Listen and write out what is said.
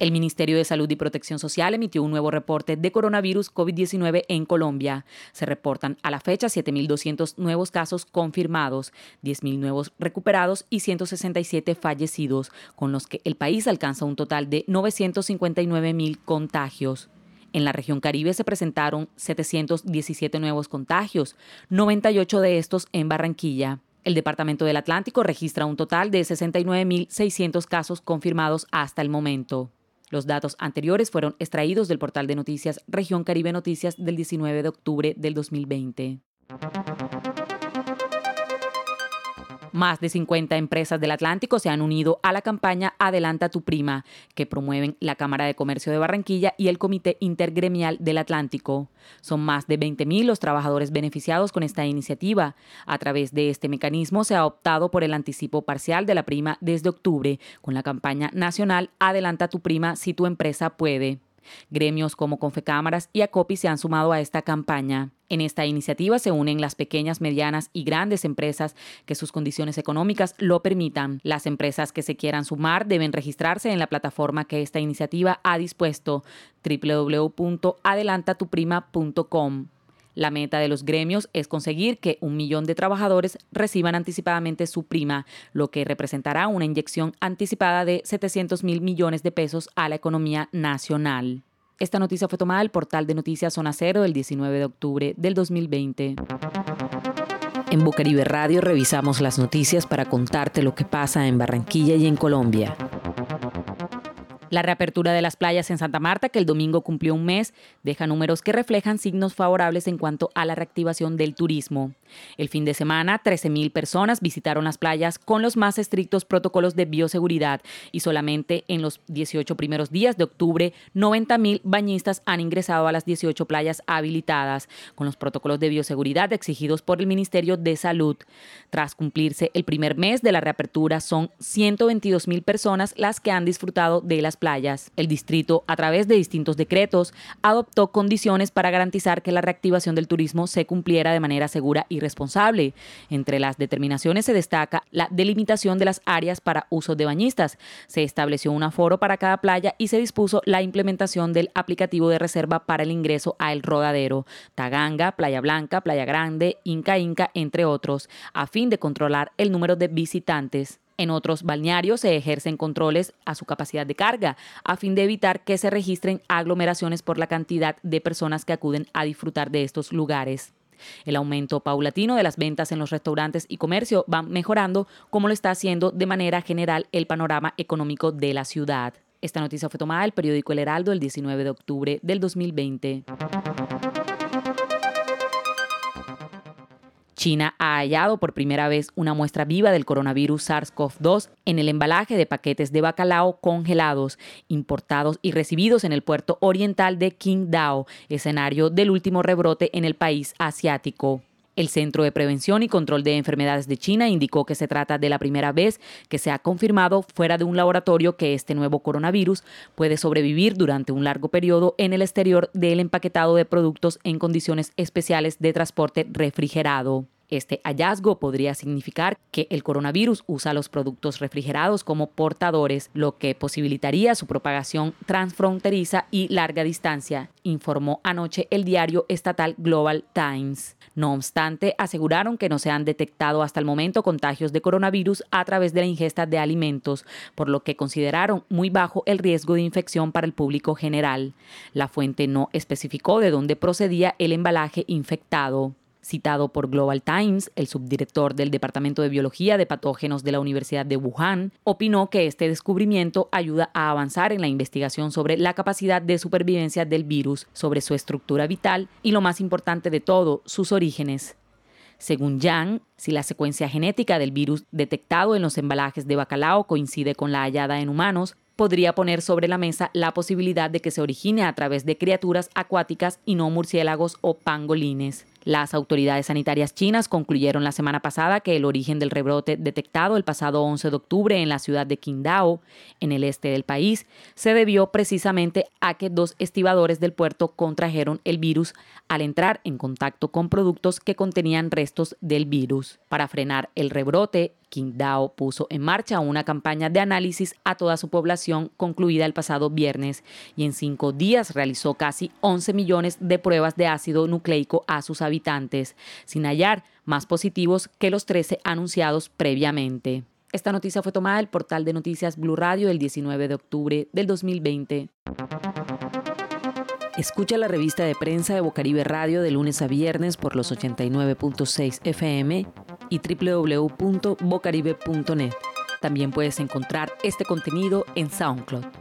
El Ministerio de Salud y Protección Social emitió un nuevo reporte de coronavirus COVID-19 en Colombia. Se reportan a la fecha 7.200 nuevos casos confirmados, 10.000 nuevos recuperados y 167 fallecidos, con los que el país alcanza un total de 959.000 contagios. En la región Caribe se presentaron 717 nuevos contagios, 98 de estos en Barranquilla. El Departamento del Atlántico registra un total de 69.600 casos confirmados hasta el momento. Los datos anteriores fueron extraídos del portal de noticias Región Caribe Noticias del 19 de octubre del 2020. Más de 50 empresas del Atlántico se han unido a la campaña Adelanta tu prima, que promueven la Cámara de Comercio de Barranquilla y el Comité Intergremial del Atlántico. Son más de 20.000 los trabajadores beneficiados con esta iniciativa. A través de este mecanismo se ha optado por el anticipo parcial de la prima desde octubre, con la campaña nacional Adelanta tu prima si tu empresa puede. Gremios como Confecámaras y Acopi se han sumado a esta campaña. En esta iniciativa se unen las pequeñas, medianas y grandes empresas que sus condiciones económicas lo permitan. Las empresas que se quieran sumar deben registrarse en la plataforma que esta iniciativa ha dispuesto www.adelantatuprima.com. La meta de los gremios es conseguir que un millón de trabajadores reciban anticipadamente su prima, lo que representará una inyección anticipada de 700 mil millones de pesos a la economía nacional. Esta noticia fue tomada del portal de noticias Zona Cero el 19 de octubre del 2020. En Bucaribe Radio revisamos las noticias para contarte lo que pasa en Barranquilla y en Colombia. La reapertura de las playas en Santa Marta, que el domingo cumplió un mes, deja números que reflejan signos favorables en cuanto a la reactivación del turismo. El fin de semana, 13.000 personas visitaron las playas con los más estrictos protocolos de bioseguridad y solamente en los 18 primeros días de octubre, 90.000 bañistas han ingresado a las 18 playas habilitadas, con los protocolos de bioseguridad exigidos por el Ministerio de Salud. Tras cumplirse el primer mes de la reapertura, son 122.000 personas las que han disfrutado de las playas. El distrito, a través de distintos decretos, adoptó condiciones para garantizar que la reactivación del turismo se cumpliera de manera segura y responsable. Entre las determinaciones se destaca la delimitación de las áreas para uso de bañistas. Se estableció un aforo para cada playa y se dispuso la implementación del aplicativo de reserva para el ingreso a El Rodadero, Taganga, Playa Blanca, Playa Grande, Inca Inca, entre otros, a fin de controlar el número de visitantes. En otros balnearios se ejercen controles a su capacidad de carga, a fin de evitar que se registren aglomeraciones por la cantidad de personas que acuden a disfrutar de estos lugares. El aumento paulatino de las ventas en los restaurantes y comercio va mejorando, como lo está haciendo de manera general el panorama económico de la ciudad. Esta noticia fue tomada del periódico El Heraldo el 19 de octubre del 2020. China ha hallado por primera vez una muestra viva del coronavirus SARS-CoV-2 en el embalaje de paquetes de bacalao congelados, importados y recibidos en el puerto oriental de Qingdao, escenario del último rebrote en el país asiático. El Centro de Prevención y Control de Enfermedades de China indicó que se trata de la primera vez que se ha confirmado fuera de un laboratorio que este nuevo coronavirus puede sobrevivir durante un largo periodo en el exterior del empaquetado de productos en condiciones especiales de transporte refrigerado. Este hallazgo podría significar que el coronavirus usa los productos refrigerados como portadores, lo que posibilitaría su propagación transfronteriza y larga distancia, informó anoche el diario estatal Global Times. No obstante, aseguraron que no se han detectado hasta el momento contagios de coronavirus a través de la ingesta de alimentos, por lo que consideraron muy bajo el riesgo de infección para el público general. La fuente no especificó de dónde procedía el embalaje infectado. Citado por Global Times, el subdirector del Departamento de Biología de Patógenos de la Universidad de Wuhan opinó que este descubrimiento ayuda a avanzar en la investigación sobre la capacidad de supervivencia del virus, sobre su estructura vital y, lo más importante de todo, sus orígenes. Según Yang, si la secuencia genética del virus detectado en los embalajes de bacalao coincide con la hallada en humanos, podría poner sobre la mesa la posibilidad de que se origine a través de criaturas acuáticas y no murciélagos o pangolines. Las autoridades sanitarias chinas concluyeron la semana pasada que el origen del rebrote detectado el pasado 11 de octubre en la ciudad de Qingdao, en el este del país, se debió precisamente a que dos estibadores del puerto contrajeron el virus al entrar en contacto con productos que contenían restos del virus. Para frenar el rebrote, Qingdao puso en marcha una campaña de análisis a toda su población concluida el pasado viernes y en cinco días realizó casi 11 millones de pruebas de ácido nucleico a sus habitantes, sin hallar más positivos que los 13 anunciados previamente. Esta noticia fue tomada del portal de noticias Blue Radio el 19 de octubre del 2020. Escucha la revista de prensa de Bocaribe Radio de lunes a viernes por los 89.6 FM y www.bocaribe.net. También puedes encontrar este contenido en SoundCloud.